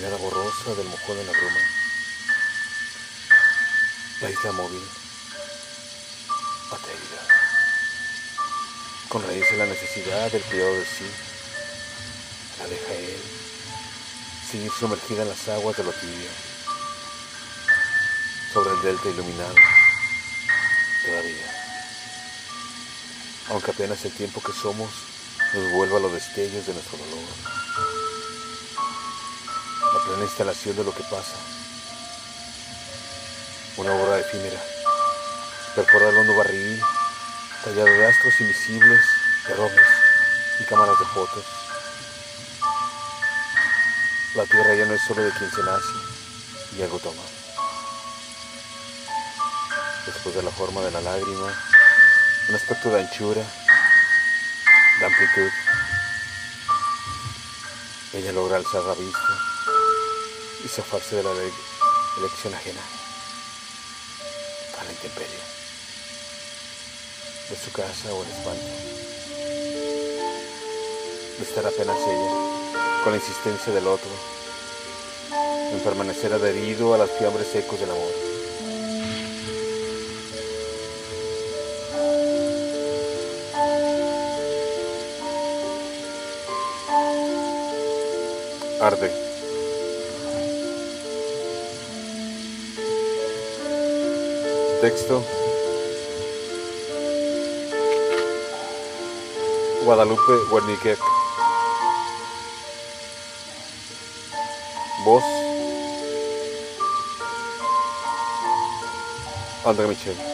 mirada borrosa del mojón en la bruma. La isla móvil, atérida, con raíz en la necesidad del cuidado de sí, la deja él, seguir sumergida en las aguas de lo tibio, sobre el delta iluminado, todavía, aunque apenas el tiempo que somos nos vuelva a los destellos de nuestro dolor plena instalación de lo que pasa. Una obra efímera, perforar el hondo barril, tallado de astros invisibles, de y cámaras de fotos. La tierra ya no es solo de quien se nace y algo toma. Después de la forma de la lágrima, un aspecto de anchura, de amplitud. Ella logra alzar la vista y zafarse de la elección ajena a la intemperie, de su casa o el espanto, de estar apenas ella, con la insistencia del otro, en permanecer adherido a las fiambres secos del amor. Arde. Texto. Guadalupe Wernicke. Voz. André Michel.